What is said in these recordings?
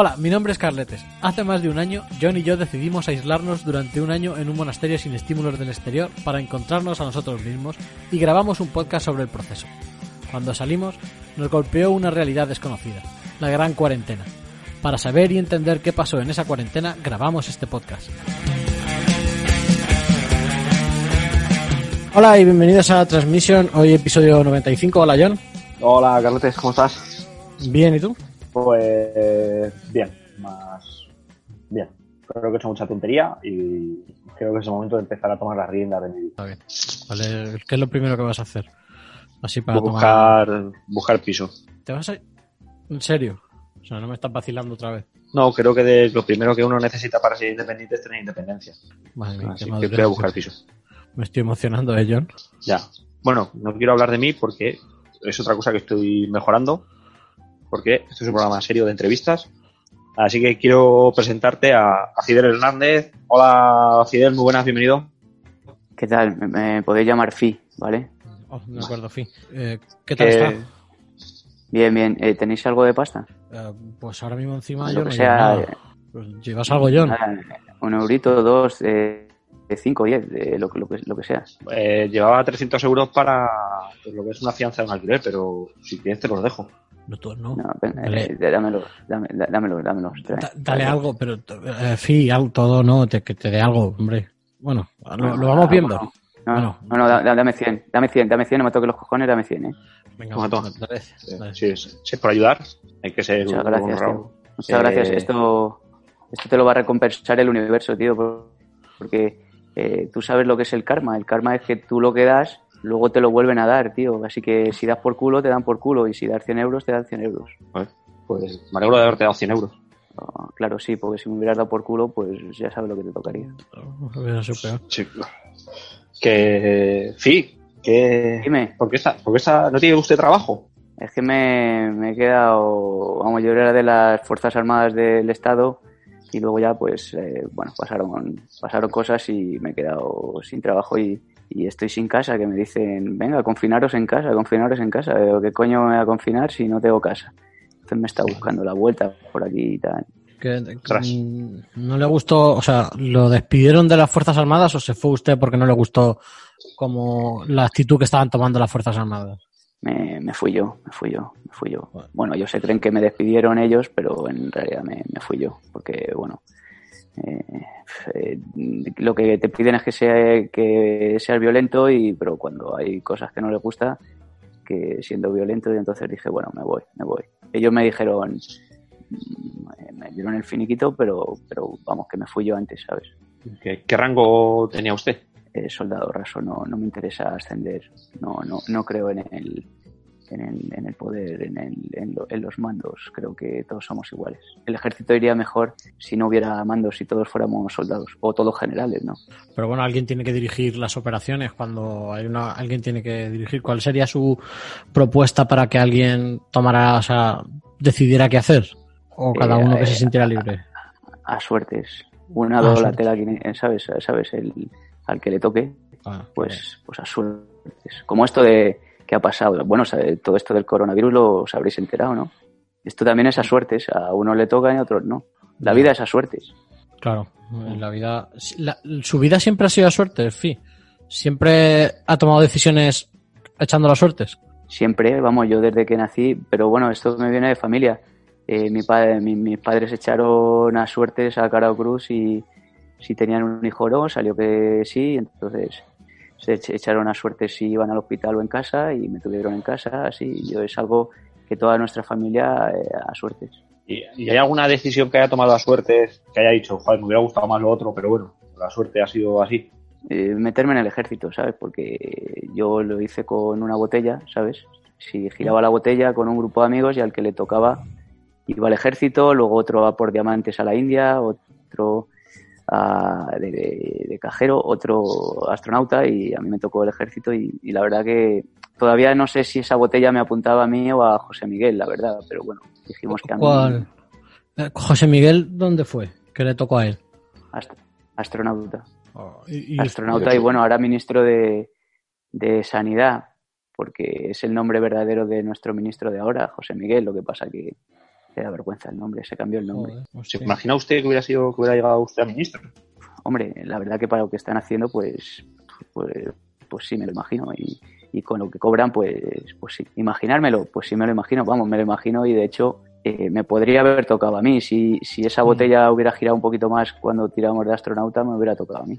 Hola, mi nombre es Carletes. Hace más de un año, John y yo decidimos aislarnos durante un año en un monasterio sin estímulos del exterior para encontrarnos a nosotros mismos y grabamos un podcast sobre el proceso. Cuando salimos, nos golpeó una realidad desconocida, la gran cuarentena. Para saber y entender qué pasó en esa cuarentena, grabamos este podcast. Hola y bienvenidos a Transmission, hoy episodio 95. Hola John. Hola, Carletes, ¿cómo estás? Bien, ¿y tú? Pues bien, más bien. Creo que he hecho mucha tontería y creo que es el momento de empezar a tomar las riendas de mi vida. Está bien. Vale, ¿qué es lo primero que vas a hacer? Así para tomar... Buscar, buscar piso. ¿Te vas a... ¿En serio? O sea, no me estás vacilando otra vez. No, creo que de lo primero que uno necesita para ser independiente es tener independencia. Madre mía, Así que voy a buscar piso. Me estoy emocionando, ¿eh, John? Ya. Bueno, no quiero hablar de mí porque es otra cosa que estoy mejorando. Porque esto es un programa serio de entrevistas. Así que quiero presentarte a, a Fidel Hernández. Hola, Fidel, muy buenas, bienvenido. ¿Qué tal? Me, me podéis llamar Fi, ¿vale? Oh, de acuerdo, fin. Eh, ¿Qué tal Eh, está? Bien, bien. Eh, ¿Tenéis algo de pasta? Eh, pues ahora mismo encima Lo yo que no sea, llevo eh. Pues ¿Llevas algo, John? Un eurito, dos, eh, de cinco, diez, de lo, que- lo, que, lo que sea. Eh, llevaba 300 euros para pues, lo que es una fianza de un alquiler, pero si quieres te los dejo. No, tú no. No, venga, Dale. eh, dámelo, dame- dá- dámelo, dámelo. trae. Da- dale algo, pero eh, sí, algo, todo no, te, que te dé algo, hombre. Bueno, lo, lo vamos viendo. bueno. No, Bueno. no, no, da- da- dame 100, dame 100, dame 100, no me toques los cojones, dame 100, ¿eh? Venga, Toma, toma. dale, Eh, es, si es por ayudar, hay que ser Muchas un- gracias, tío. Muchas Eh, gracias. Esto, esto te lo va a recompensar el universo, tío, por- porque eh, tú sabes lo que es el karma. El karma es que tú lo que das, luego te lo vuelven a dar, tío. Así que si das por culo, te dan por culo. Y si das 100 euros, te dan 100 euros. Pues me alegro de haberte dado 100 euros. Ah, claro, sí, porque si me hubieras dado por culo, pues ya sabes lo que te tocaría. Hubiera sido peor. Sí. Que. Sí, que. Dime, ¿Por qué, está, ¿Por qué está, no tiene usted trabajo? es que me, me he quedado. Vamos, yo era de las Fuerzas Armadas del Estado y luego ya, pues, eh, bueno, pasaron, pasaron cosas y me he quedado sin trabajo y, y estoy sin casa. Que me dicen, venga, confinaros en casa, confinaros en casa. Digo, ¿Qué coño me voy a confinar si no tengo casa? Entonces me está buscando la vuelta por aquí y tal. Que, mm, no le gustó, o sea, ¿lo despidieron de las Fuerzas Armadas o se fue usted porque no le gustó como la actitud que estaban tomando las Fuerzas Armadas? Me, me fui yo, me fui yo, me fui yo. Bueno, ellos se creen que me despidieron ellos, pero en realidad me, me fui yo, porque bueno, eh, eh, lo que te piden es que sea que seas violento y pero cuando hay cosas que no les gusta, que siendo violento y entonces dije bueno me voy, me voy. Ellos me dijeron mm, me dieron el finiquito, pero pero vamos que me fui yo antes, ¿sabes? ¿Qué, qué rango tenía usted? eh, soldado raso, no, no me interesa ascender, no, no, no creo en el, en el, en el poder, en, el, en, lo- en los mandos, creo que todos somos iguales. El ejército iría mejor si no hubiera mandos, si todos fuéramos soldados, o todos generales, ¿no? Pero bueno, alguien tiene que dirigir las operaciones cuando hay una, alguien tiene que dirigir. ¿Cuál sería su propuesta para que alguien tomara, o sea, decidiera qué hacer? O cada Eh, uno que eh, se sintiera libre. A suertes. Una, Ah, dos, la tela, ¿sabes? ¿Sabes? El, al que le toque, Ah, pues, pues a suertes. Como esto de que ha pasado, bueno, todo esto del coronavirus lo os habréis enterado, ¿no? Esto también es a suertes, a unos le toca y a otros no. La vida es a suertes. Claro, en la vida. la- su vida siempre ha sido a suerte, Fi. Siempre ha tomado decisiones echando las suertes. Siempre, vamos, yo desde que nací, pero bueno, esto me viene de familia. Eh, mi padre, mi- mis padres echaron a suertes a Carao Cruz y si tenían un hijo o no, salió que sí, entonces se ech- echaron a suertes si iban al hospital o en casa y me tuvieron en casa, así. Yo es algo que toda nuestra familia eh, a suertes. ¿Y, y hay alguna decisión que haya tomado a suerte que haya dicho, joder, me hubiera gustado más lo otro, pero bueno, la suerte ha sido así? eh, meterme en el ejército, ¿sabes? Porque yo lo hice con una botella, ¿sabes? Si giraba la botella con un grupo de amigos y al que le tocaba iba al ejército, luego otro va por diamantes a la India, otro a- de, de- de cajero, otro astronauta y a mí me tocó el ejército y, y la verdad que todavía no sé si esa botella me apuntaba a mí o a José Miguel, la verdad, pero bueno, dijimos que a mí ¿Cuál? Eh, José Miguel, ¿dónde fue? Que le tocó a él. ast- astronauta. Y- y- astronauta y bueno, ahora ministro de, de Sanidad, porque es el nombre verdadero de nuestro ministro de ahora, José Miguel, lo que pasa que da vergüenza el nombre, se cambió el nombre. Joder, pues ¿Se imagina usted que hubiera sido que hubiera llegado usted a ministro? Hombre, la verdad que para lo que están haciendo, pues, pues, pues sí, me lo imagino. Y, y con lo que cobran, pues, pues sí. Imaginármelo, pues sí me lo imagino, vamos, me lo imagino y de hecho eh, me podría haber tocado a mí. Si, si esa botella hubiera girado un poquito más cuando tiramos de astronauta, me hubiera tocado a mí.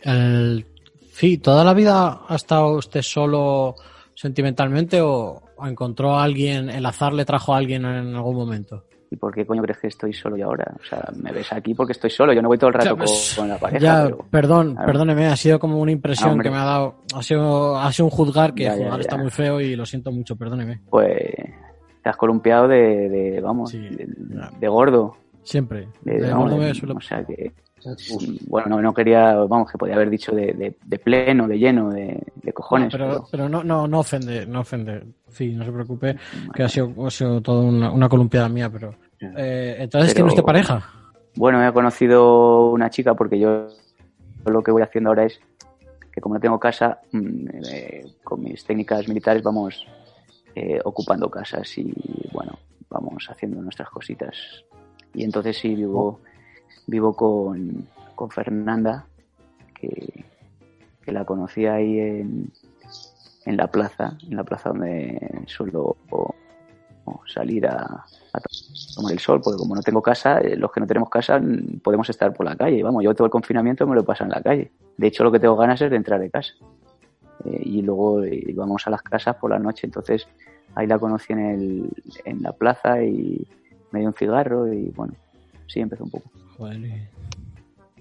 El- sí, ¿toda la vida ha estado usted solo sentimentalmente o, o encontró a alguien, el azar le trajo a alguien en algún momento? ¿Y por qué coño crees que estoy solo yo ahora? O sea, me ves aquí porque estoy solo, yo no voy todo el rato Ya, pues, con la pareja. ya, pero- perdón, claro. perdóneme, ha sido como una impresión que me ha dado. Ha sido, ha sido un juzgar que Ya, ya, juzgar está muy feo y lo siento mucho, perdóneme. pues te has columpiado de, de, vamos, Sí, de, gordo. Siempre. De, De gordo me suelo- O sea que, bueno, no, no quería, vamos, que podía haber dicho de, de, de pleno, de lleno, de, de cojones. No, pero, pero- pero no, no, no ofende, no ofende. Sí, no se preocupe, que ha sido, ha sido toda una, una columpiada mía, pero. Eh, entonces, Pero- ¿tiene usted pareja? Bueno, he conocido una chica porque yo lo que voy haciendo ahora es que como no tengo casa, mm, eh, con mis técnicas militares vamos eh, ocupando casas y bueno, vamos haciendo nuestras cositas. Y entonces sí vivo, vivo con, con Fernanda, que, que la conocí ahí en, en la plaza, en la plaza donde suelo o- salir a, tomar el sol, porque como no tengo casa, eh, los que no tenemos casa podemos estar por la calle. Vamos, yo todo el confinamiento me lo he pasado en la calle. De hecho, lo que tengo ganas es de entrar de casa. Eh, y luego eh, íbamos a las casas por la noche, entonces ahí la conocí en, el, en la plaza y me dio un cigarro y bueno, sí empezó un poco. Joder, y-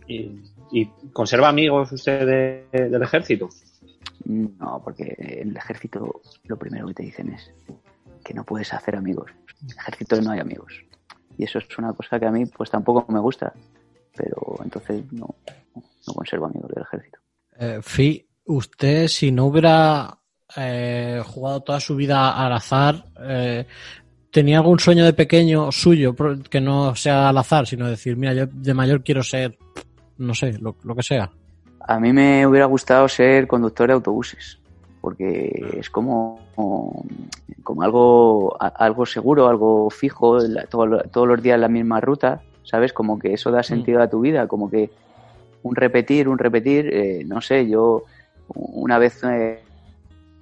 ¿Y, y conserva amigos usted de- del ejército? No, porque en el ejército lo primero que te dicen es que no puedes hacer amigos. En el ejército no hay amigos. Y eso es una cosa que a mí pues tampoco me gusta. Pero entonces no, no conservo amigos del ejército. Eh, Fi, usted si no hubiera eh, jugado toda su vida al azar, eh, ¿tenía algún sueño de pequeño suyo que no sea al azar, sino decir, mira, yo de mayor quiero ser, no sé, lo, lo que sea? A mí me hubiera gustado ser conductor de autobuses, porque es como, como, algo, algo seguro, algo fijo, todo todos los días la misma ruta, ¿sabes? Como que eso da sentido a tu vida, como que un repetir, un repetir, eh, no sé, yo una vez eh,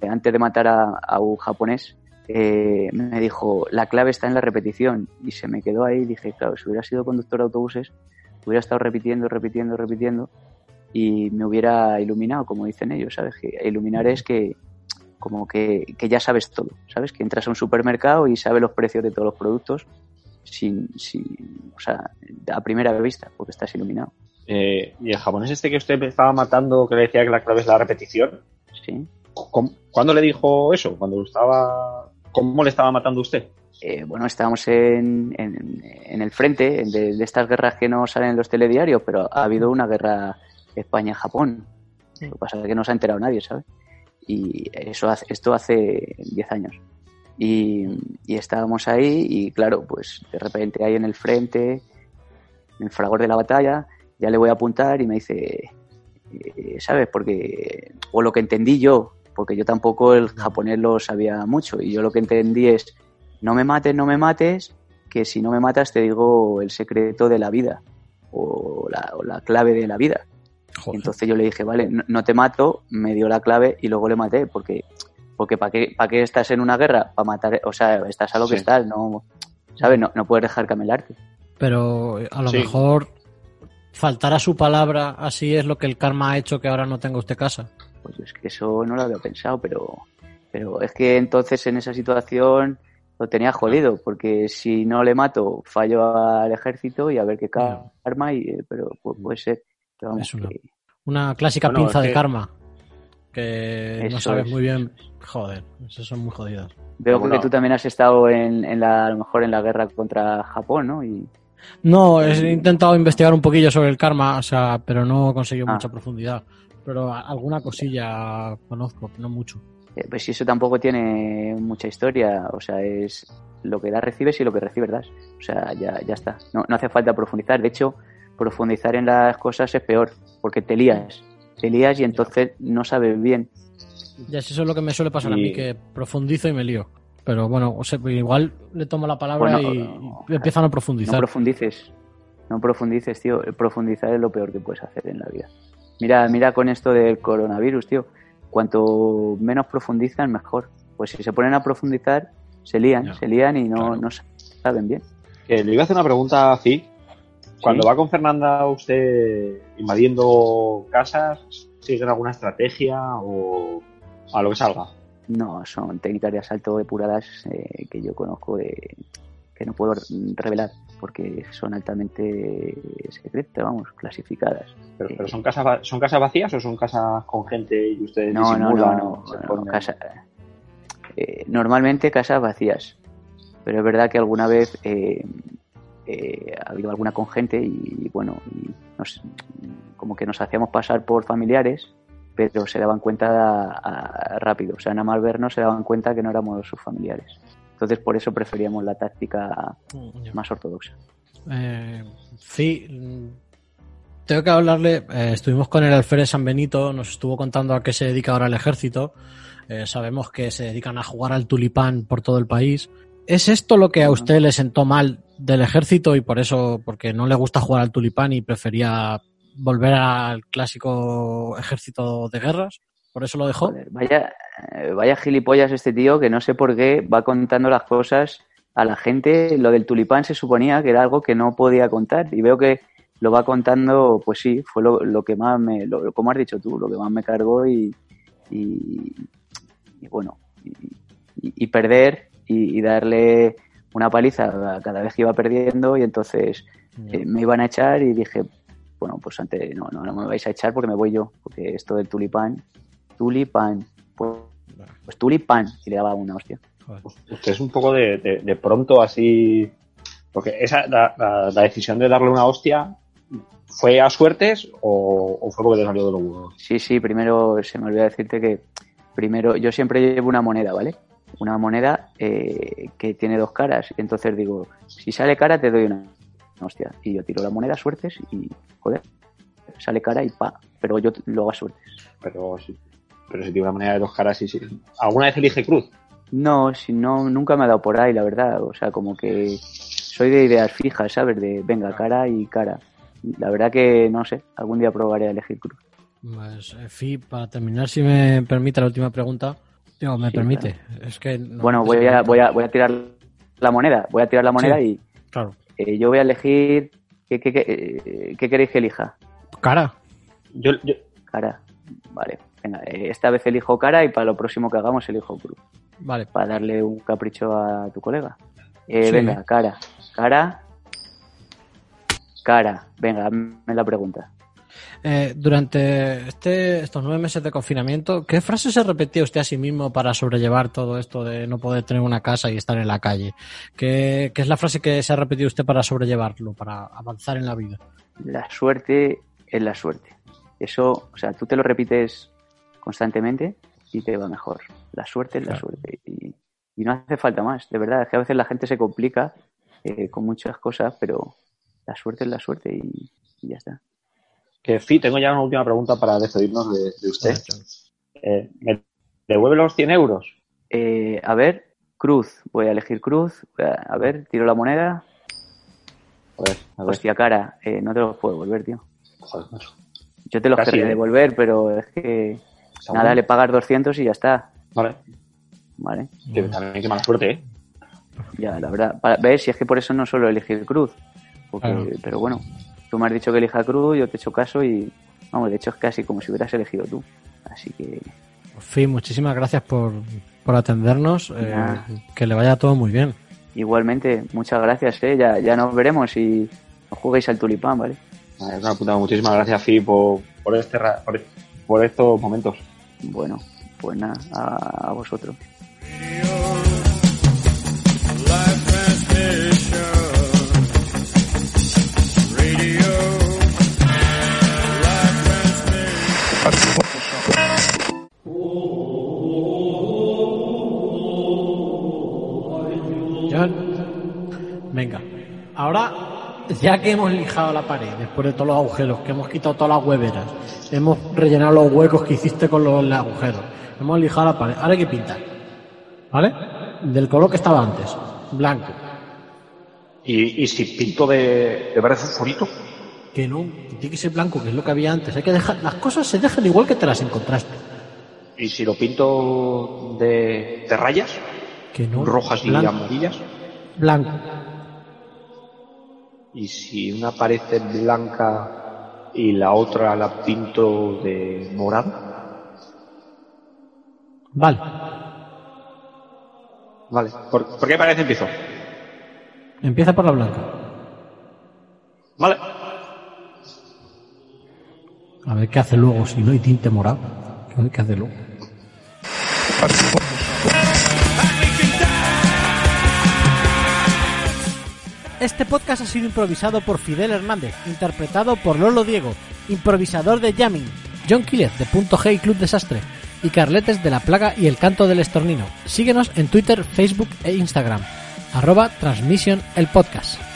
antes de matar a, a un japonés, eh, me dijo, la clave está en la repetición, y se me quedó ahí, dije, claro, si hubiera sido conductor de autobuses, hubiera estado repitiendo, repitiendo, repitiendo, y me hubiera iluminado, como dicen ellos, ¿sabes? Que iluminar es que como que, que ya sabes todo, ¿sabes? Que entras a un supermercado y sabes los precios de todos los productos sin, sin o sea, a primera vista, porque estás iluminado, Eh, y el japonés este que usted estaba matando, que le decía que la clave es la repetición, ¿sí? ¿cómo- ¿cuándo le dijo eso? ¿Cuando estaba, ¿Cómo le estaba matando usted? Eh, bueno, estábamos en, en, en el frente de, de estas guerras que no salen en los telediarios, pero ha habido una guerra España-Japón. Lo que pasa es que no se ha enterado nadie, ¿sabes? Y eso hace- esto hace 10 años. Y, y estábamos ahí y claro, pues de repente ahí en el frente, en el fragor de la batalla, ya le voy a apuntar y me dice, eh, ¿sabes? Porque, o lo que entendí yo, porque yo tampoco el japonés lo sabía mucho y yo lo que entendí es, no me mates, no me mates, que si no me matas te digo el secreto de la vida o la, o la clave de la vida. Joder. entonces yo le dije, vale, no, no te mato, me dio la clave y luego le maté, porque porque ¿para qué, para qué estás en una guerra? Para matar, o sea, estás a lo que estás, no, ¿sabes? No, no puedes dejar camelarte. Pero a lo Sí. mejor faltar a su palabra, así es lo que el karma ha hecho que ahora no tenga usted casa. Pues es que eso no lo había pensado, pero, pero es que entonces en esa situación lo tenía jodido, porque si no le mato, fallo al ejército y a ver qué karma, y, eh, pero pu- puede ser. Pero vamos, Es una- que- Una clásica Bueno, pinza es de que- karma. que no Eso sabes es. muy bien. Joder, esos son muy jodidos. Veo Bueno. que tú también has estado en, en la, a lo mejor en la guerra contra Japón, ¿no? Y No, he intentado investigar un poquillo sobre el karma, o sea, pero no he conseguido Ah. mucha profundidad. Pero alguna cosilla conozco, no mucho. eh, pues si eso tampoco tiene mucha historia, o sea, es lo que das recibes y lo que recibes das. O sea, ya, ya está. No, no hace falta profundizar. De hecho, profundizar en las cosas es peor, porque te lías. Te lías y entonces no sabes bien. Ya eso es lo que me suele pasar a mí, que profundizo y me lío. Pero bueno, o sea, igual le tomo la palabra Bueno, y, y empiezan a No profundizar. profundices. No profundices, tío. Profundizar es lo peor que puedes hacer en la vida. Mira, mira con esto del coronavirus, tío. Cuanto menos profundizan, mejor. Pues si se ponen a profundizar, se lían, Ya, se lían y no, claro. no saben bien. Le iba a hacer una pregunta a Fi. Cuando Sí. va con Fernanda usted invadiendo casas, ¿sigue alguna estrategia o a lo que salga? No, son técnicas de asalto depuradas eh, que yo conozco de que no puedo revelar porque son altamente secretas, vamos, clasificadas. Pero, Eh, pero son casas son casas vacías o son casas con gente y ustedes No, no, no, no, no, casa- eh, normalmente casas vacías, pero es verdad que alguna vez eh, eh, ha habido alguna con gente y, bueno, y nos- como que nos hacíamos pasar por familiares, pero se daban cuenta a- a- rápido, o sea, nada más vernos se daban cuenta que no éramos sus familiares. Entonces por eso preferíamos la táctica Ya. más ortodoxa. Eh, sí, mm, tengo que hablarle. eh, estuvimos con el alférez San Benito, nos estuvo contando a qué se dedica ahora el ejército. Eh, sabemos que se dedican a jugar al tulipán por todo el país. ¿Es esto lo que a usted le sentó mal del ejército y por eso, porque no le gusta jugar al tulipán y prefería volver al clásico ejército de guerras? ¿Por eso lo dejó? Joder, vaya, eh, vaya gilipollas este tío que no sé por qué va contando las cosas a la gente. Lo del tulipán se suponía que era algo que no podía contar y veo que lo va contando, pues sí, fue lo, lo que más me, lo, como has dicho tú, lo que más me cargó y, y, y bueno, y, perder y, darle una paliza cada vez que iba perdiendo y entonces eh, me iban a echar y dije, bueno, pues antes no, no, no me vais a echar porque me voy yo, porque esto del tulipán, tulipán, pues, pues tulipán, y le daba una hostia. Joder. Usted es un poco de, de- de pronto así. Porque esa, la, la- la decisión de darle una hostia, ¿fue a suertes o, o fue porque te salió de los huevos? Sí, sí, primero se me olvidó decirte que primero yo siempre llevo una moneda, ¿vale? Una moneda eh, que tiene dos caras. Entonces digo, si sale cara te doy una hostia. Y yo tiro la moneda suertes y, joder, sale cara y pa. Pero yo lo hago a suertes. Pero, si- pero si tiene una manera de dos caras y sí. ¿Alguna vez elige cruz? No, si no, nunca me ha dado por ahí, la verdad. O sea, como que soy de ideas fijas, ¿sabes? De venga, cara y cara. La verdad que no sé, algún día probaré a elegir cruz. Pues, en fin, para terminar, si me permite la última pregunta. Digo, me Sí, permite. Es que no- Bueno, voy a, voy, a, voy a tirar la moneda, voy a tirar la moneda Sí. y Claro. Eh, yo voy a elegir. ¿Qué, qué, qué, eh, qué queréis que elija? Cara. Yo, yo- Cara. Vale, venga, eh, esta vez elijo cara y para lo próximo que hagamos elijo cruz. Vale. Para darle un capricho a tu colega. Eh, Sí. Venga, cara. Cara. Cara. Venga, hazme la pregunta. Eh, durante este, estos nueve meses de confinamiento, ¿qué frase se repetía usted a sí mismo para sobrellevar todo esto de no poder tener una casa y estar en la calle? ¿Qué, qué es la frase que se ha repetido usted para sobrellevarlo, para avanzar en la vida? La suerte es la suerte. Eso, o sea, tú te lo repites constantemente y te va mejor. La suerte es la suerte. Y, y no hace falta más, de verdad. Es que a veces la gente se complica eh, con muchas cosas, pero la suerte es la suerte y, y ya está. Que Fi, tengo ya una última pregunta para despedirnos de, de usted. Eh, ¿Me devuelve los 100 euros? Eh, a ver, cruz. Voy a elegir cruz. A, ver, tiro la moneda. A ver, a ver. Hostia, cara, eh, no te los puedo devolver, tío. Joder. Yo te los Casi, querría ¿eh? devolver, pero es que nada, bueno. le pagas 200 y ya está. Vale. ¿Vale? Que también qué mala suerte, ¿eh? Ya, la verdad. Para, ¿Ves? Si es que por eso no suelo elegir cruz. Porque, Claro. Pero bueno, tú me has dicho que elija cruz, yo te he hecho caso y, vamos, de hecho es casi como si hubieras elegido tú. Así que, fin, muchísimas gracias por, por atendernos. eh, que le vaya todo muy bien. igualmente, muchas gracias, ¿eh? Ya, ya nos veremos y os juguéis al tulipán, ¿vale? Una puta. Muchísimas gracias, Fi, por, por, este, ra- por, por estos momentos. bueno, pues nada, a, a vosotros. ya que hemos lijado la pared, después de todos los agujeros, que hemos quitado todas las hueveras, hemos rellenado los huecos que hiciste con los agujeros, hemos lijado la pared, ahora hay que pintar. ¿Vale? Del color que estaba antes, blanco. ¿Y, y si pinto de, de verde fosforito? Que no, tiene que ser blanco, que es lo que había antes. Hay que dejar, las cosas se dejan igual que te las encontraste. ¿Y si lo pinto de, de rayas? Que no. ¿Rojas y amarillas? Blanco. ¿Y si una pared es blanca y la otra la pinto de morado? Vale. Vale. ¿Por, ¿por qué pared empiezo? Empieza por la blanca. Vale. A ver qué hace luego si no hay tinte morado. A ver qué hace luego. Este podcast ha sido improvisado por Fidel Hernández, interpretado por Lolo Diego, improvisador de Jamming, John Quílez de Punto G y Club Desastre, y Carletes de La Plaga y El Canto del Estornino. Síguenos en Twitter, Facebook e Instagram. Arroba Transmission el podcast.